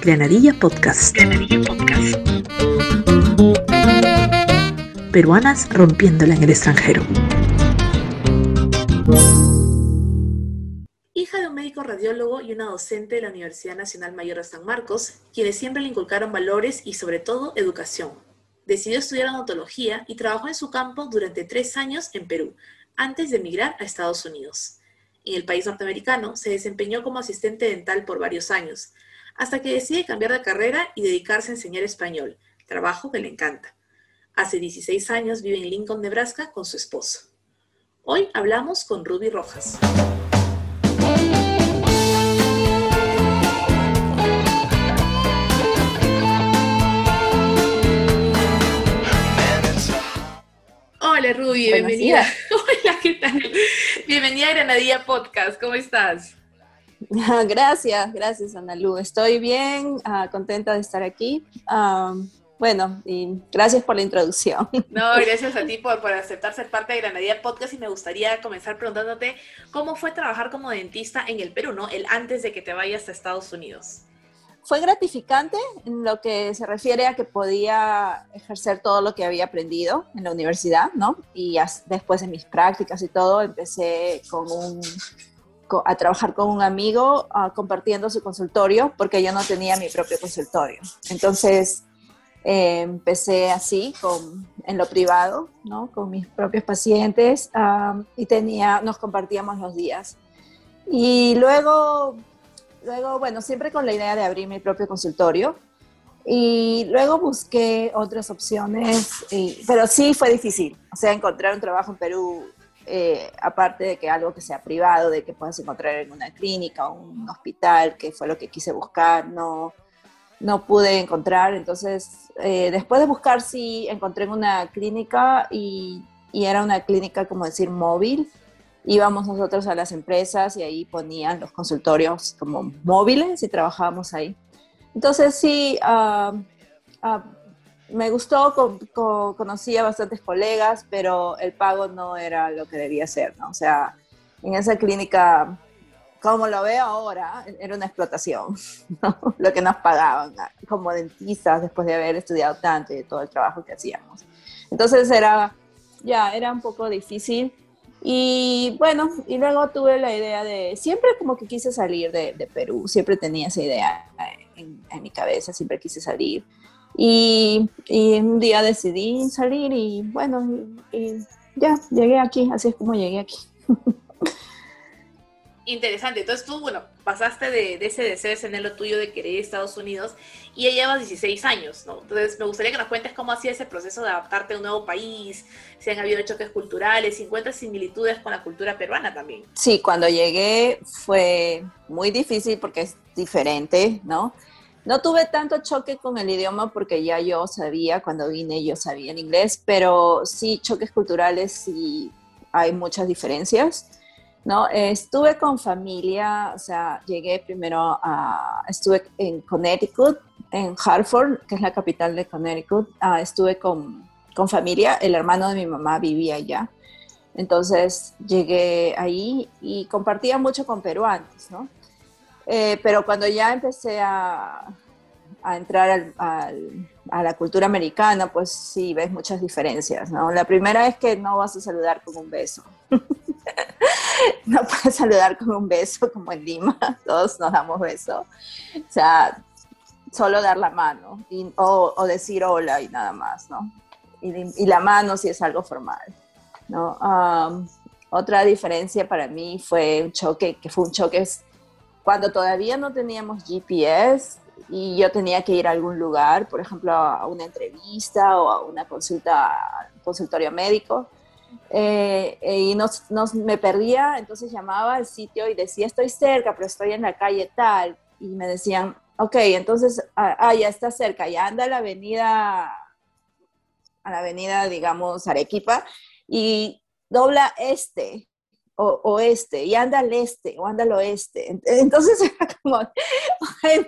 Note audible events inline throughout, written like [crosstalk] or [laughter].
Granadilla Podcast. Granadilla Podcast. Peruanas rompiéndola en el extranjero. Hija de un médico radiólogo y una docente de la Universidad Nacional Mayor de San Marcos, quienes siempre le inculcaron valores y sobre todo educación. Decidió estudiar odontología y trabajó en su campo durante tres años en Perú, antes de emigrar a Estados Unidos. En el país norteamericano se desempeñó como asistente dental por varios años, hasta que decide cambiar de carrera y dedicarse a enseñar español, trabajo que le encanta. Hace 16 años vive en Lincoln, Nebraska, con su esposo. Hoy hablamos con Ruby Rojas. Hola Ruby, bienvenida. [laughs] Hola, ¿qué tal? Bienvenida a Granadilla Podcast, ¿cómo estás? Gracias, gracias Analu. Estoy bien, ah, contenta de estar aquí. bueno, y gracias por la introducción. No, gracias a ti por, por, aceptar ser parte de Granadilla Podcast y me gustaría comenzar preguntándote cómo fue trabajar como dentista en el Perú, ¿no? El antes de que te vayas a Estados Unidos. Fue gratificante en lo que se refiere a que podía ejercer todo lo que había aprendido en la universidad, ¿no? Y después de mis prácticas y todo, empecé con un a trabajar con un amigo uh, compartiendo su consultorio porque yo no tenía mi propio consultorio. Entonces eh, empecé así con, en lo privado, ¿no? con mis propios pacientes uh, y tenía, nos compartíamos los días. Y luego, luego, bueno, siempre con la idea de abrir mi propio consultorio. Y luego busqué otras opciones, y, pero sí fue difícil. O sea, encontrar un trabajo en Perú eh, aparte de que algo que sea privado, de que puedas encontrar en una clínica o un hospital, que fue lo que quise buscar, no, no pude encontrar. Entonces, eh, después de buscar, sí encontré en una clínica y, y, era una clínica, como decir, móvil. Íbamos nosotros a las empresas y ahí ponían los consultorios como móviles y trabajábamos ahí. Entonces, sí, uh, me gustó, conocí a bastantes colegas, pero el pago no era lo que debía ser, ¿no? O sea, en esa clínica, como lo veo ahora, era una explotación, [laughs] ¿no? Lo que nos pagaban como dentistas después de haber estudiado tanto y de todo el trabajo que hacíamos. Entonces era, ya, era un poco difícil. Y bueno, y luego tuve la idea de, siempre como que quise salir de, de Perú, siempre tenía esa idea en, en mi cabeza, siempre quise salir. Y, un día decidí salir y bueno, ya llegué aquí, así es como llegué aquí. [laughs] Interesante, entonces tú, bueno, pasaste de, ese deseo, ese anhelo tuyo de querer ir a Estados Unidos y ya llevas 16 años, ¿no? Entonces me gustaría que nos cuentes cómo hacía ese proceso de adaptarte a un nuevo país, si han habido choques culturales, si encuentras similitudes con la cultura peruana también. Sí, cuando llegué fue muy difícil porque es diferente, ¿no? No tuve tanto choque con el idioma porque ya yo sabía, cuando vine yo sabía el inglés, pero sí choques culturales y hay muchas diferencias. ¿No? Estuve con familia, o sea, llegué primero a, estuve en Connecticut, en Hartford, que es la capital de Connecticut, ah, estuve con, con, familia, el hermano de mi mamá vivía allá, entonces llegué ahí y compartía mucho con peruanos, ¿no? Eh, pero cuando ya empecé a, a entrar a la cultura americana, pues sí, ves muchas diferencias, ¿no? La primera es que no vas a saludar con un beso. [laughs] [laughs] no puedes saludar con un beso como en Lima, [laughs] todos nos damos beso. O sea, solo dar la mano o, decir hola y nada más, ¿no? Y, la mano sí es algo formal, ¿no? Otra diferencia para mí fue un choque, que fue un choque cuando todavía no teníamos GPS y yo tenía que ir a algún lugar, por ejemplo, a una entrevista o a una consulta, consultorio médico, eh, y nos, me perdía, entonces llamaba al sitio y decía, estoy cerca, pero estoy en la calle tal, y me decían, ok, entonces, ah, ah ya está cerca, ya anda a la avenida, a la avenida, digamos, Arequipa, y dobla este, o oeste y anda al este o anda al oeste. Entonces [laughs] era como,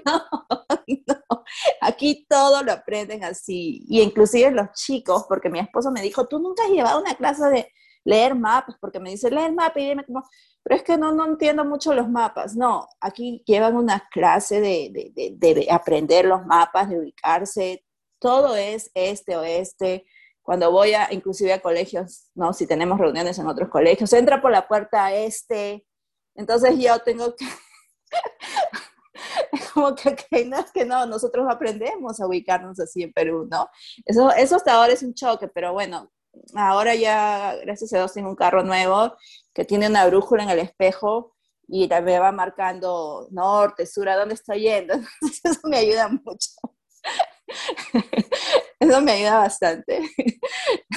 no, aquí todo lo aprenden así. Y inclusive los chicos, porque mi esposo me dijo, tú nunca has llevado una clase de, leer mapas, porque me dice, lee el mapa y dime cómo, pero es que no, no entiendo mucho los mapas. No, aquí llevan una clase de, de, de, aprender los mapas, de ubicarse, todo es este, oeste. Cuando voy a, inclusive a colegios, ¿no? Si tenemos reuniones en otros colegios, entra por la puerta este. Entonces yo tengo que [laughs] como que, que, no, que no, nosotros aprendemos a ubicarnos así en Perú, ¿no? Eso, eso hasta ahora es un choque, pero bueno, ahora ya, gracias a Dios, tengo un carro nuevo que tiene una brújula en el espejo y me va marcando norte, sur, a dónde estoy yendo. [laughs] Entonces eso me ayuda mucho. [laughs] Eso me ayuda bastante.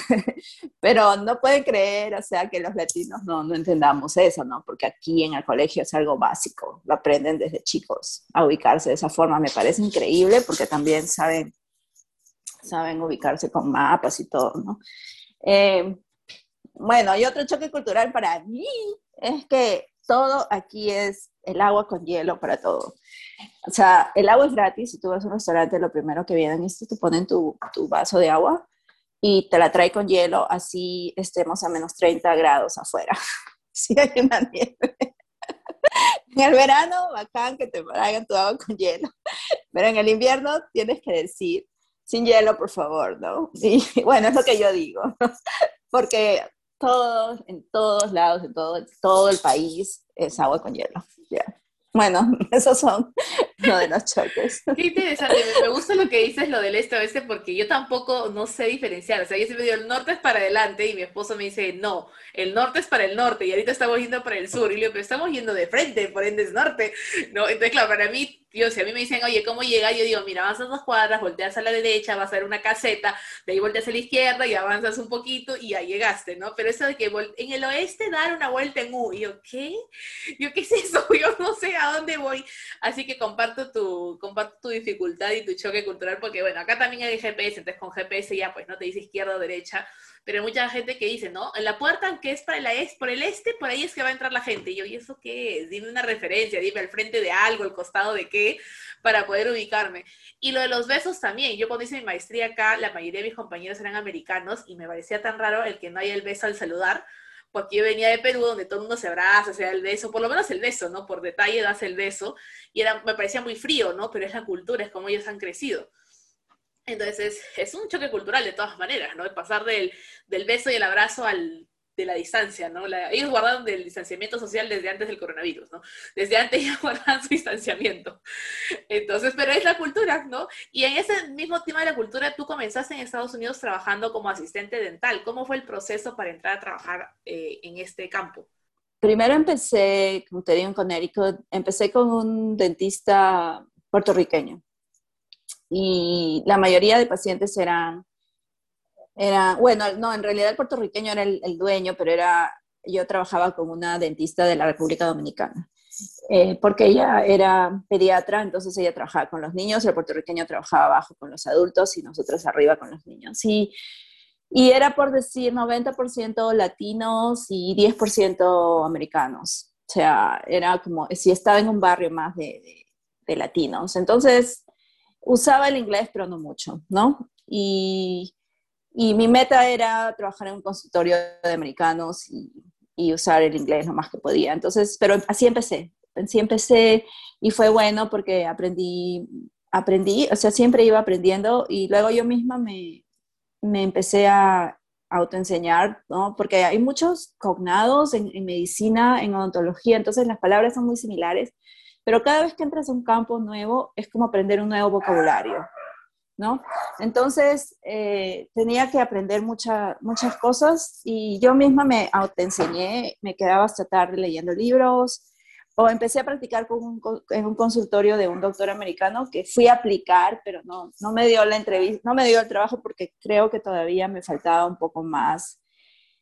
[laughs] Pero no pueden creer, o sea, que los latinos no, no entendamos eso, ¿no? Porque aquí en el colegio es algo básico, lo aprenden desde chicos a ubicarse de esa forma. Me parece increíble porque también saben, saben ubicarse con mapas y todo, ¿no? Eh, bueno, y otro choque cultural para mí es que todo aquí es el agua con hielo para todo. O sea, el agua es gratis. Si tú vas a un restaurante, lo primero que vienen es que te ponen tu, tu vaso de agua y te la trae con hielo, así estemos a menos 30 grados afuera. [laughs] Si hay una nieve. En el verano, bacán que te traigan tu agua con hielo. Pero en el invierno tienes que decir, sin hielo, por favor, ¿no? Y [laughs] bueno, es lo que yo digo, Porque todos, en todos lados, en todo, todo el país, es agua con hielo. Bueno, [laughs] esos son [laughs] uno de los choques. Qué interesante, me gusta lo que dices lo del este oeste porque yo tampoco no sé diferenciar. O sea, yo siempre digo el norte es para adelante y mi esposo me dice no, el norte es para el norte y ahorita estamos yendo para el sur. Y le digo, pero estamos yendo de frente, por ende es norte. No, entonces, claro, para mí Tío, si a mí me dicen, oye, ¿cómo llega? Yo digo, mira, avanzas dos cuadras, volteas a la derecha, vas a ver una caseta, de ahí volteas a la izquierda y avanzas un poquito y ya llegaste, ¿no? Pero eso de que en el oeste dar una vuelta en U, y yo, ¿qué? Yo, ¿qué es eso? [laughs] Yo no sé a dónde voy. Así que comparto tu, comparto tu dificultad y tu choque cultural, porque bueno, acá también hay GPS, entonces con GPS ya pues no te dice izquierda o derecha, pero hay mucha gente que dice, ¿no? En la puerta que es para el, este, por el este, por ahí es que va a entrar la gente. Y yo, ¿y eso qué es? Dime una referencia, dime al frente de algo, al costado de qué, para poder ubicarme. Y lo de los besos también. Yo cuando hice mi maestría acá, la mayoría de mis compañeros eran americanos y me parecía tan raro el que no haya el beso al saludar, porque yo venía de Perú donde todo el mundo se abraza, se da el beso, por lo menos el beso, ¿no? Por detalle das el beso, y me parecía muy frío, ¿no? Pero es la cultura, es como ellos han crecido. Entonces es, un choque cultural de todas maneras, ¿no? El pasar del, del beso y el abrazo al, de la distancia, ¿no? ellos guardaron del distanciamiento social desde antes del coronavirus, ¿no? Desde antes ya [laughs] guardaban su distanciamiento. Entonces, pero es la cultura, ¿no? Y en ese mismo tema de la cultura, tú comenzaste en Estados Unidos trabajando como asistente dental. ¿Cómo fue el proceso para entrar a trabajar eh, en este campo? Primero empecé, como te digo, en Connecticut, empecé con un dentista puertorriqueño y la mayoría de pacientes eran, era, bueno, no, en realidad el puertorriqueño era el, dueño, pero era, yo trabajaba con una dentista de la República Dominicana. Eh, porque ella era pediatra, entonces ella trabajaba con los niños, el puertorriqueño trabajaba abajo con los adultos y nosotros arriba con los niños. Y, y era por decir 90% latinos y 10% americanos. O sea, era como si estaba en un barrio más de, de, de latinos. Entonces, usaba el inglés, pero no mucho, ¿no? Y, y mi meta era trabajar en un consultorio de americanos y, y, usar el inglés lo más que podía. Entonces, pero así empecé, así empecé y fue bueno porque aprendí, aprendí, o sea, siempre iba aprendiendo y luego yo misma me, me empecé a autoenseñar, ¿no? Porque hay muchos cognados en, en medicina, en odontología, entonces las palabras son muy similares pero cada vez que entras a un campo nuevo es como aprender un nuevo vocabulario, ¿no? Entonces eh, tenía que aprender muchas cosas y yo misma me autoenseñé, me quedaba hasta tarde leyendo libros o empecé a practicar con en un consultorio de un doctor americano que fui a aplicar, pero no, no me dio la entrevista, no me dio el trabajo porque creo que todavía me faltaba un poco más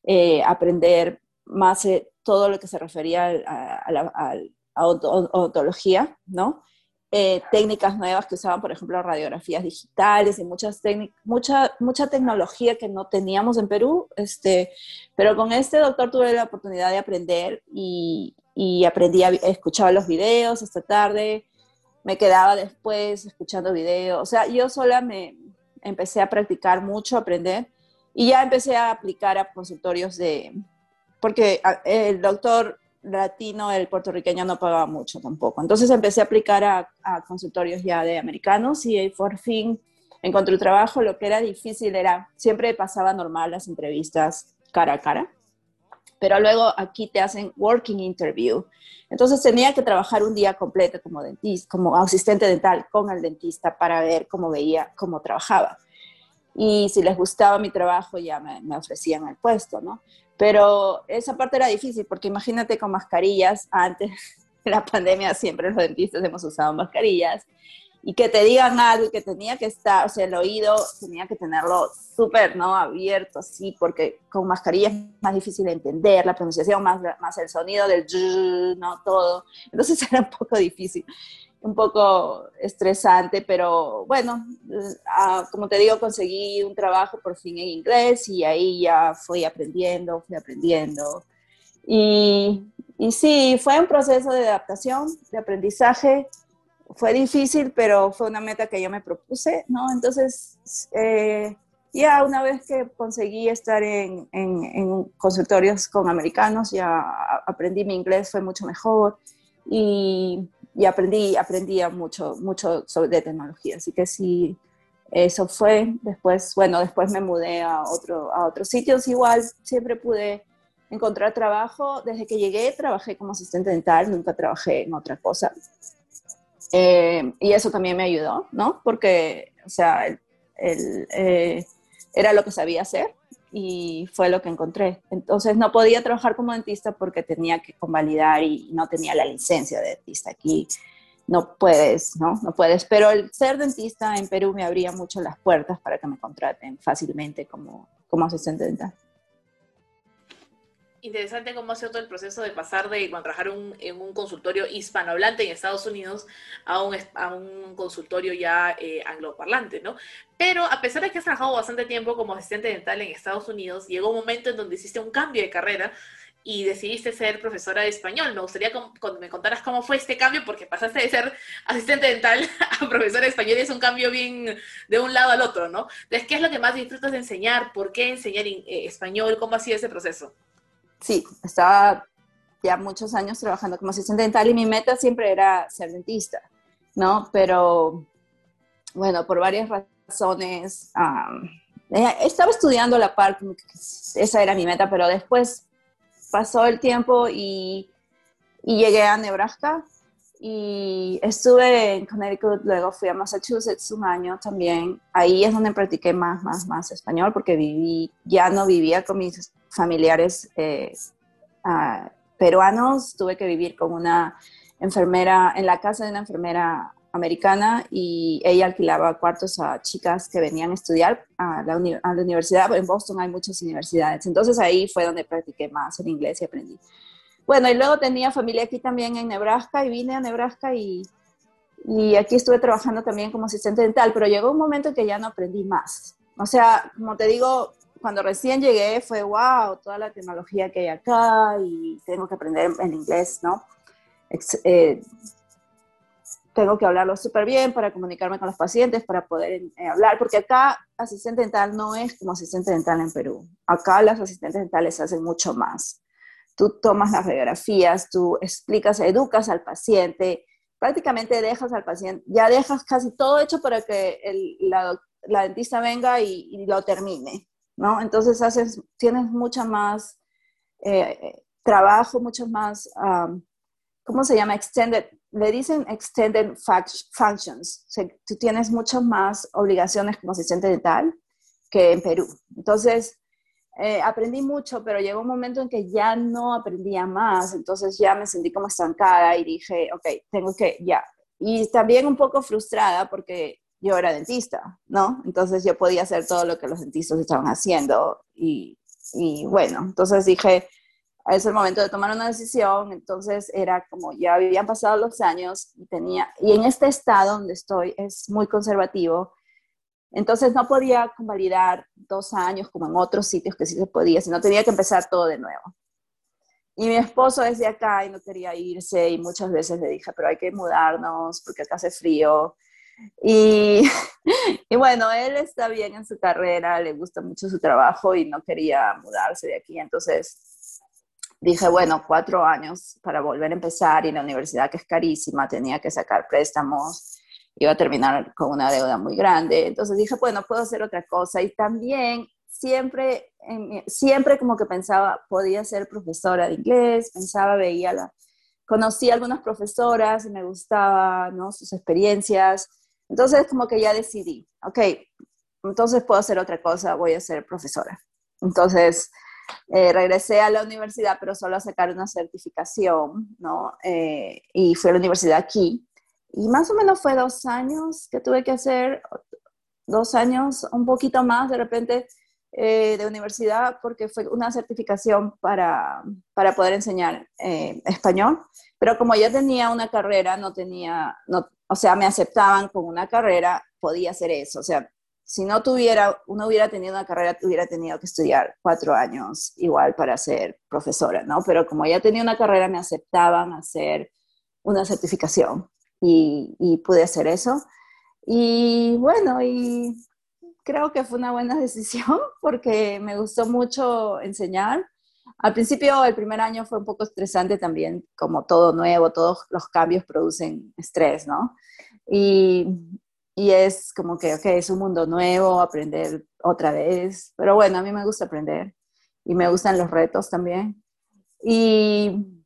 eh, aprender más eh, todo lo que se refería al odontología, ¿no? Eh, técnicas nuevas que usaban, por ejemplo, radiografías digitales y muchas mucha, mucha tecnología que no teníamos en Perú. Este, pero con este doctor tuve la oportunidad de aprender y, y aprendí, a, escuchaba los videos esta tarde, me quedaba después escuchando videos. O sea, yo sola me empecé a practicar mucho, aprender y ya empecé a aplicar a consultorios de, porque el doctor latino, el puertorriqueño no pagaba mucho tampoco. Entonces empecé a aplicar a, consultorios ya de americanos y por fin encontré un trabajo. Lo que era difícil era, siempre pasaba normal las entrevistas cara a cara, pero luego aquí te hacen working interview. Entonces tenía que trabajar un día completo como dentista, como asistente dental con el dentista para ver cómo veía, cómo trabajaba. Y si les gustaba mi trabajo ya me ofrecían el puesto, ¿no? Pero esa parte era difícil porque imagínate con mascarillas, antes [laughs] de la pandemia siempre los dentistas hemos usado mascarillas y que te digan algo que tenía que estar, o sea, el oído tenía que tenerlo súper, ¿no? Abierto, así, porque con mascarilla es más difícil de entender, la pronunciación, más, más el sonido del ¿no? Todo. Entonces [laughs] era un poco difícil, un poco estresante, pero bueno, ah, como te digo, conseguí un trabajo por fin en inglés y ahí ya fui aprendiendo, fui aprendiendo. Y, y sí, fue un proceso de adaptación, de aprendizaje, fue difícil, pero fue una meta que yo me propuse, ¿no? Entonces, eh, ya una vez que conseguí estar en, en, consultorios con americanos, ya aprendí mi inglés, fue mucho mejor y, y aprendí, aprendí mucho, mucho sobre de tecnología. Así que sí, eso fue. Después, bueno, después me mudé a, otro, a otros sitios. Igual siempre pude encontrar trabajo. Desde que llegué trabajé como asistente dental, nunca trabajé en otra cosa. Eh, y eso también me ayudó, ¿no? Porque, o sea, eh, era lo que sabía hacer y fue lo que encontré. Entonces no podía trabajar como dentista porque tenía que convalidar y no tenía la licencia de dentista. Aquí no puedes, ¿no? No puedes. Pero el ser dentista en Perú me abría mucho las puertas para que me contraten fácilmente como, como asistente dental interesante cómo ha sido todo el proceso de pasar de trabajar en un consultorio hispanohablante en Estados Unidos a un, a un consultorio ya eh, angloparlante, ¿no? Pero a pesar de que has trabajado bastante tiempo como asistente dental en Estados Unidos, llegó un momento en donde hiciste un cambio de carrera y decidiste ser profesora de español. Me gustaría que me contaras cómo fue este cambio, porque pasaste de ser asistente dental [laughs] a profesora de español y es un cambio bien de un lado al otro, ¿no? Entonces, ¿qué es lo que más disfrutas de enseñar? ¿Por qué enseñar eh, español? ¿Cómo ha sido ese proceso? Sí, estaba ya muchos años trabajando como asistente dental y mi meta siempre era ser dentista, ¿no? Pero, bueno, por varias razones, eh, estaba estudiando la par, esa era mi meta, pero después pasó el tiempo y, y llegué a Nebraska y estuve en Connecticut, luego fui a Massachusetts un año también. Ahí es donde practiqué más, más, más español porque viví, ya no vivía con mis familiares eh, ah, peruanos, tuve que vivir con una enfermera, en la casa de una enfermera americana y ella alquilaba cuartos a chicas que venían a estudiar a la, a la universidad. En Boston hay muchas universidades, entonces ahí fue donde practiqué más el inglés y aprendí. Bueno, y luego tenía familia aquí también en Nebraska y vine a Nebraska y, y aquí estuve trabajando también como asistente dental, pero llegó un momento en que ya no aprendí más. O sea, como te digo, cuando recién llegué fue, wow, toda la tecnología que hay acá y tengo que aprender en inglés, ¿no? Eh, tengo que hablarlo súper bien para comunicarme con los pacientes, para poder eh, hablar, porque acá asistente dental no es como asistente dental en Perú. Acá las asistentes dentales hacen mucho más tú tomas las radiografías, tú explicas, educas al paciente, prácticamente dejas al paciente, ya dejas casi todo hecho para que la, dentista venga y, lo termine, ¿no? Entonces haces, tienes mucha más eh, trabajo, mucho más, ¿cómo se llama? Extended, le dicen extended functions, o sea, tú tienes muchas más obligaciones como asistente dental que en Perú. Entonces, eh, aprendí mucho, pero llegó un momento en que ya no aprendía más, entonces ya me sentí como estancada y dije, ok, tengo que, ya. Y también un poco frustrada porque yo era dentista, ¿no? Entonces yo podía hacer todo lo que los dentistas estaban haciendo y, y bueno, entonces dije, es el momento de tomar una decisión, entonces era como ya habían pasado los años y tenía, y en este estado donde estoy es muy conservativo, entonces no podía convalidar dos años como en otros sitios que sí se podía, sino tenía que empezar todo de nuevo. Y mi esposo es de acá y no quería irse y muchas veces le dije, pero hay que mudarnos porque acá hace frío. Y, [laughs] y bueno, él está bien en su carrera, le gusta mucho su trabajo y no quería mudarse de aquí. Entonces dije, bueno, cuatro años para volver a empezar y la universidad que es carísima, tenía que sacar préstamos, iba a terminar con una deuda muy grande. Entonces dije, bueno, puedo hacer otra cosa. Y también siempre, siempre como que pensaba, podía ser profesora de inglés, pensaba, veía la, conocí a algunas profesoras y me gustaba, ¿no? Sus experiencias. Entonces como que ya decidí, ok, entonces puedo hacer otra cosa, voy a ser profesora. Entonces eh, regresé a la universidad, pero solo a sacar una certificación, ¿no? Eh, y fui a la universidad aquí. Y más o menos fue dos años que tuve que hacer, dos años, un poquito más de repente eh, de universidad, porque fue una certificación para, para poder enseñar español. Pero como ya tenía una carrera, no tenía, no, o sea, me aceptaban con una carrera, podía hacer eso. O sea, si no tuviera, uno hubiera tenido una carrera, hubiera tenido que estudiar cuatro años igual para ser profesora, ¿no? Pero como ya tenía una carrera, me aceptaban hacer una certificación y, y pude hacer eso. Y bueno, y creo que fue una buena [laughs] decisión porque me gustó mucho enseñar. Al principio, el primer año fue un poco estresante también, como todo nuevo, todos los cambios producen estrés, ¿no? Y, y es como que, ok, es un mundo nuevo, aprender otra vez, pero bueno, a mí me gusta aprender y me gustan los retos también. Y,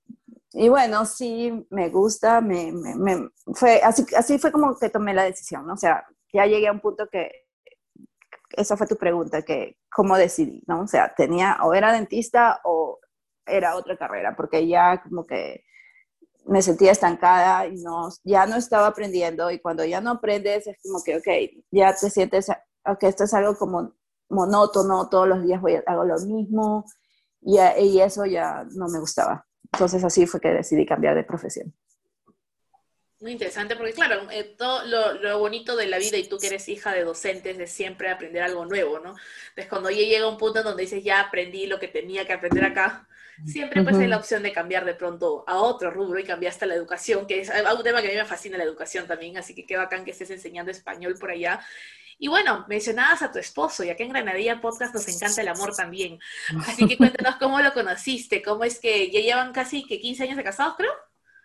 y bueno, sí, me gusta, me, me, fue, así, así fue como que tomé la decisión, ¿no? O sea, ya llegué a un punto que, esa fue tu pregunta, que cómo decidí, ¿no? O sea, tenía, o era dentista o era otra carrera, porque ya como que me sentía estancada y no, ya no estaba aprendiendo y cuando ya no aprendes es como que, ok, ya te sientes, ok, esto es algo como monótono, todos los días voy, hago lo mismo y, y eso ya no me gustaba. Entonces así fue que decidí cambiar de profesión. Muy interesante, porque claro, eh, todo lo, lo, bonito de la vida y tú que eres hija de docentes, de siempre aprender algo nuevo, ¿no? Entonces cuando ya llega un punto donde dices, ya aprendí lo que tenía que aprender acá, siempre pues hay la opción de cambiar de pronto a otro rubro y cambiaste a la educación, que es un tema que a mí me fascina la educación también, así que qué bacán que estés enseñando español por allá. Y bueno, mencionabas a tu esposo, ya que en Granadilla Podcast nos encanta el amor también. Así que cuéntanos cómo lo conociste, cómo es que ya llevan casi que 15 años de casados, creo.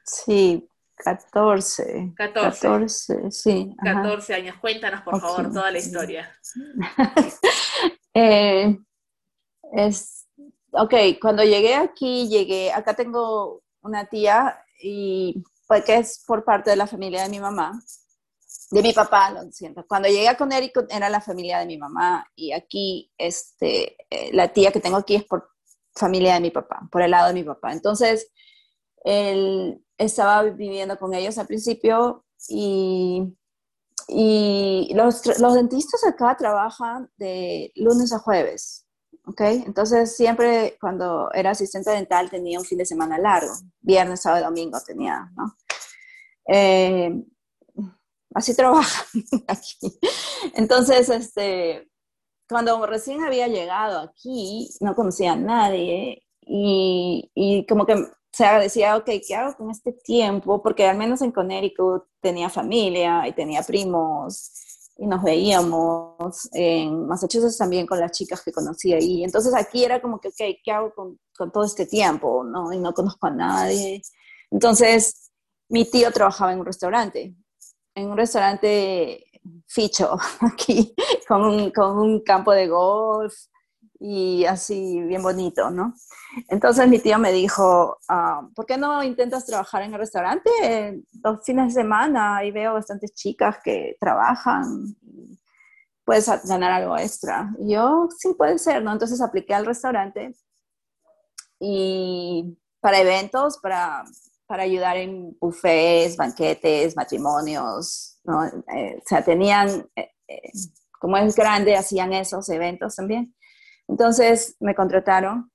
Sí, 14. 14. 14, sí. 14 años. Cuéntanos, por favor, toda la historia. [laughs] eh, es ok, cuando llegué aquí, llegué, acá tengo una tía y pues que es por parte de la familia de mi mamá, de mi papá, lo siento. Cuando llegué a Connecticut era la familia de mi mamá y aquí, este, eh, la tía que tengo aquí es por familia de mi papá, por el lado de mi papá. Entonces, él estaba viviendo con ellos al principio y, y los, los dentistas acá trabajan de lunes a jueves. ¿ok? Entonces siempre cuando era asistente dental tenía un fin de semana largo, viernes, sábado domingo tenía, ¿no? Eh, así trabaja [laughs] aquí. Entonces, este, cuando recién había llegado aquí, no conocía a nadie y, y como que se decía, ok, ¿qué hago con este tiempo? Porque al menos en Connecticut tenía familia y tenía primos y nos veíamos en Massachusetts también con las chicas que conocí ahí. Entonces aquí era como que, ok, ¿qué hago con, con, todo este tiempo? ¿no? Y no conozco a nadie. Entonces mi tío trabajaba en un restaurante, en un restaurante ficho [laughs] aquí, con un, con un campo de golf y así bien bonito, ¿no? Entonces mi tío me dijo, ah, ¿por qué no intentas trabajar en el restaurante los fines de semana? Y veo bastantes chicas que trabajan, puedes ganar algo extra. Y yo, sí, puede ser, ¿no? Entonces apliqué al restaurante y para eventos, para, para ayudar en buffets, banquetes, matrimonios, ¿no? Eh, o sea, tenían, eh, eh, como es grande, hacían esos eventos también. Entonces me contrataron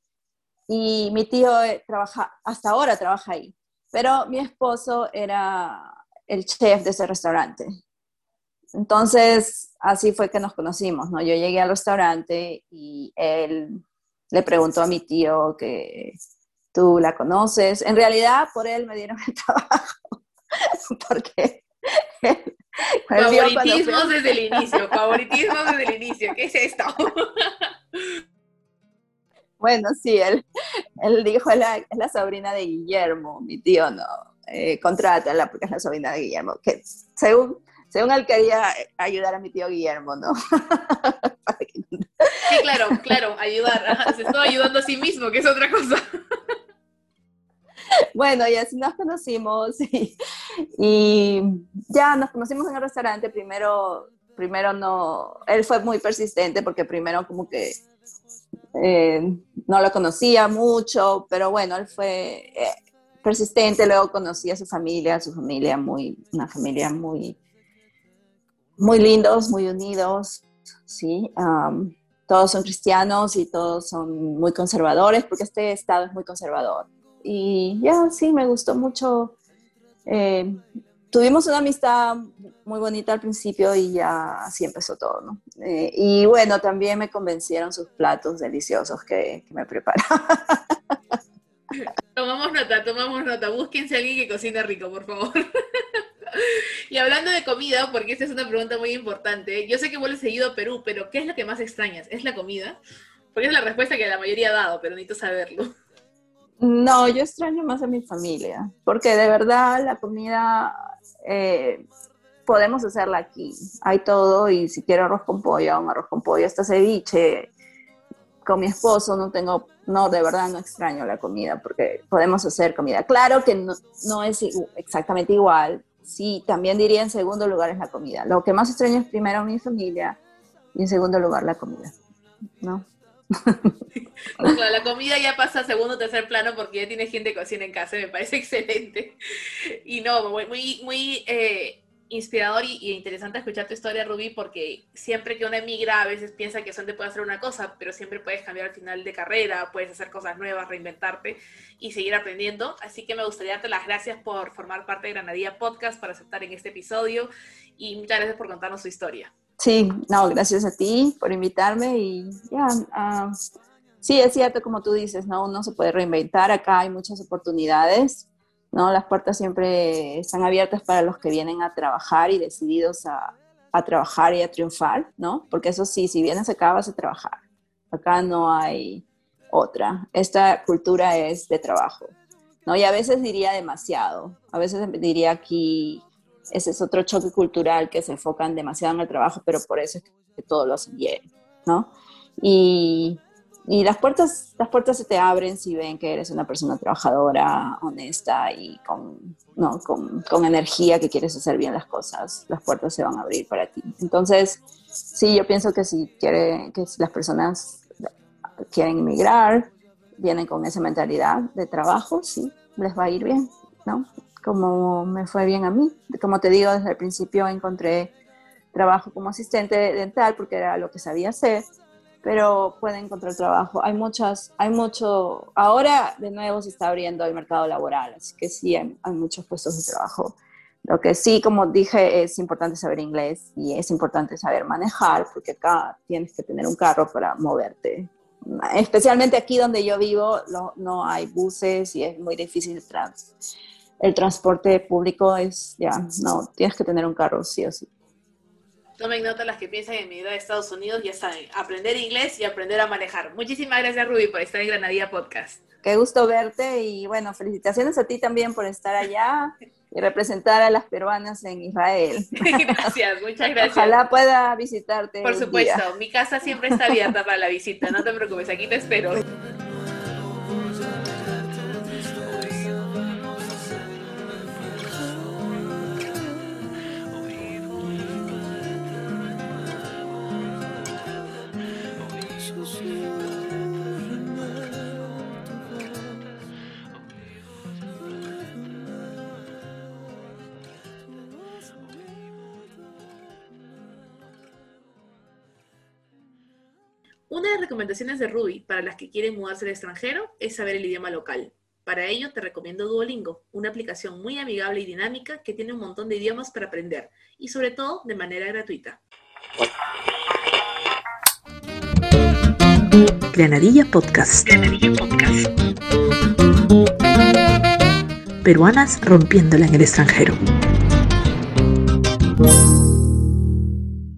y mi tío eh, trabaja, hasta ahora trabaja ahí, pero mi esposo era el chef de ese restaurante. Entonces, así fue que nos conocimos, ¿no? Yo llegué al restaurante y él le preguntó a mi tío que tú la conoces. En realidad, por él me dieron [laughs] el trabajo, porque... [laughs] Favoritismos desde el inicio, [laughs] favoritismos desde el inicio, ¿qué es esto? [laughs] Bueno, sí, él, él dijo, es la, es la sobrina de Guillermo, mi tío no, eh, contrátala porque es la sobrina de Guillermo, que según, según él quería ayudar a mi tío Guillermo, ¿no? sí, claro, claro, ayudar, se estaba ayudando a sí mismo, que es otra cosa. bueno, y así nos conocimos y, ya nos conocimos en el restaurante. Primero, primero no, él fue muy persistente porque primero como que eh, no lo conocía mucho, pero bueno, él fue eh, persistente. Luego conocí a su familia, su familia muy, una familia muy, muy lindos, muy unidos, sí. todos son cristianos y todos son muy conservadores porque este estado es muy conservador y ya, sí, me gustó mucho. Eh, tuvimos una amistad muy bonita al principio y ya así empezó todo, ¿no? Eh, y bueno, también me convencieron sus platos deliciosos que, me preparaban. [laughs] Tomamos nota, tomamos nota. Búsquense a alguien que cocine rico, por favor. [laughs] y hablando de comida, porque esta es una pregunta muy importante, yo sé que vuelves seguido a Perú, pero ¿qué es lo que más extrañas? ¿Es la comida? Porque es la respuesta que la mayoría ha dado, pero necesito saberlo. No, yo extraño más a mi familia, porque de verdad la comida eh, podemos hacerla aquí. Hay todo y si quiero arroz con pollo, un arroz con pollo, hasta ceviche. Con mi esposo no tengo, no, de verdad no extraño la comida porque podemos hacer comida. Claro que no, no es exactamente igual. Sí, también diría en segundo lugar es la comida. Lo que más extraño es primero mi familia y en segundo lugar la comida, ¿no? [laughs] la comida ya pasa a segundo o tercer plano porque ya tienes gente que cocina en casa, me parece [laughs] excelente. Y no, muy, muy, eh, inspirador y, interesante escuchar tu historia, Ruby, porque siempre que uno emigra a veces piensa que solamente puede hacer una cosa, pero siempre puedes cambiar al final de carrera, puedes hacer cosas nuevas, reinventarte y seguir aprendiendo. Así que me gustaría darte las gracias por formar parte de Granadilla Podcast, para aceptar en este episodio y muchas gracias por contarnos su historia. Sí, no, gracias a ti por invitarme y ya, ah, sí, es cierto como tú dices, ¿no? Uno se puede reinventar, acá hay muchas oportunidades, ¿no? Las puertas siempre están abiertas para los que vienen a trabajar y decididos a, a trabajar y a triunfar, ¿no? Porque eso sí, si vienes acá vas a trabajar, acá no hay otra, esta cultura es de trabajo, ¿no? Y a veces diría demasiado, a veces diría aquí ese es otro choque cultural que se enfocan demasiado en el trabajo, pero por eso es que todo lo hacen bien, ¿no? Y, y las, puertas, las puertas se te abren si ven que eres una persona trabajadora, honesta y con, ¿no? con, con energía que quieres hacer bien las cosas, las puertas se van a abrir para ti. Entonces, sí, yo pienso que si, quiere, que si las personas quieren emigrar, vienen con esa mentalidad de trabajo, sí, les va a ir bien, ¿no? Como me fue bien a mí. Como te digo, desde el principio encontré trabajo como asistente dental porque era lo que sabía hacer, pero pueden encontrar trabajo. Hay muchas, hay mucho, ahora de nuevo se está abriendo el mercado laboral, así que sí, hay, muchos puestos de trabajo. Lo que sí, como dije, es importante saber inglés y es importante saber manejar, porque acá tienes que tener un carro para moverte. Especialmente aquí donde yo vivo, no, no hay buses y es muy difícil trans, el transporte público es, ya, no, tienes que tener un carro, sí o sí. Tomen nota las que piensan en mi vida de Estados Unidos, ya saben, aprender inglés y aprender a manejar. Muchísimas gracias, Ruby, por estar en Granadilla Podcast. Qué gusto verte y bueno, felicitaciones a ti también por estar allá y representar a las peruanas en Israel. [laughs] Gracias, muchas gracias. Ojalá pueda visitarte. Por supuesto, mi casa siempre está abierta para la visita, no te preocupes, aquí te espero. Las recomendaciones de Ruby para las que quieren mudarse al extranjero es saber el idioma local. Para ello te recomiendo Duolingo, una aplicación muy amigable y dinámica que tiene un montón de idiomas para aprender y sobre todo de manera gratuita. Granadilla Podcast. Granadilla Podcast. Peruanas rompiéndola en el extranjero.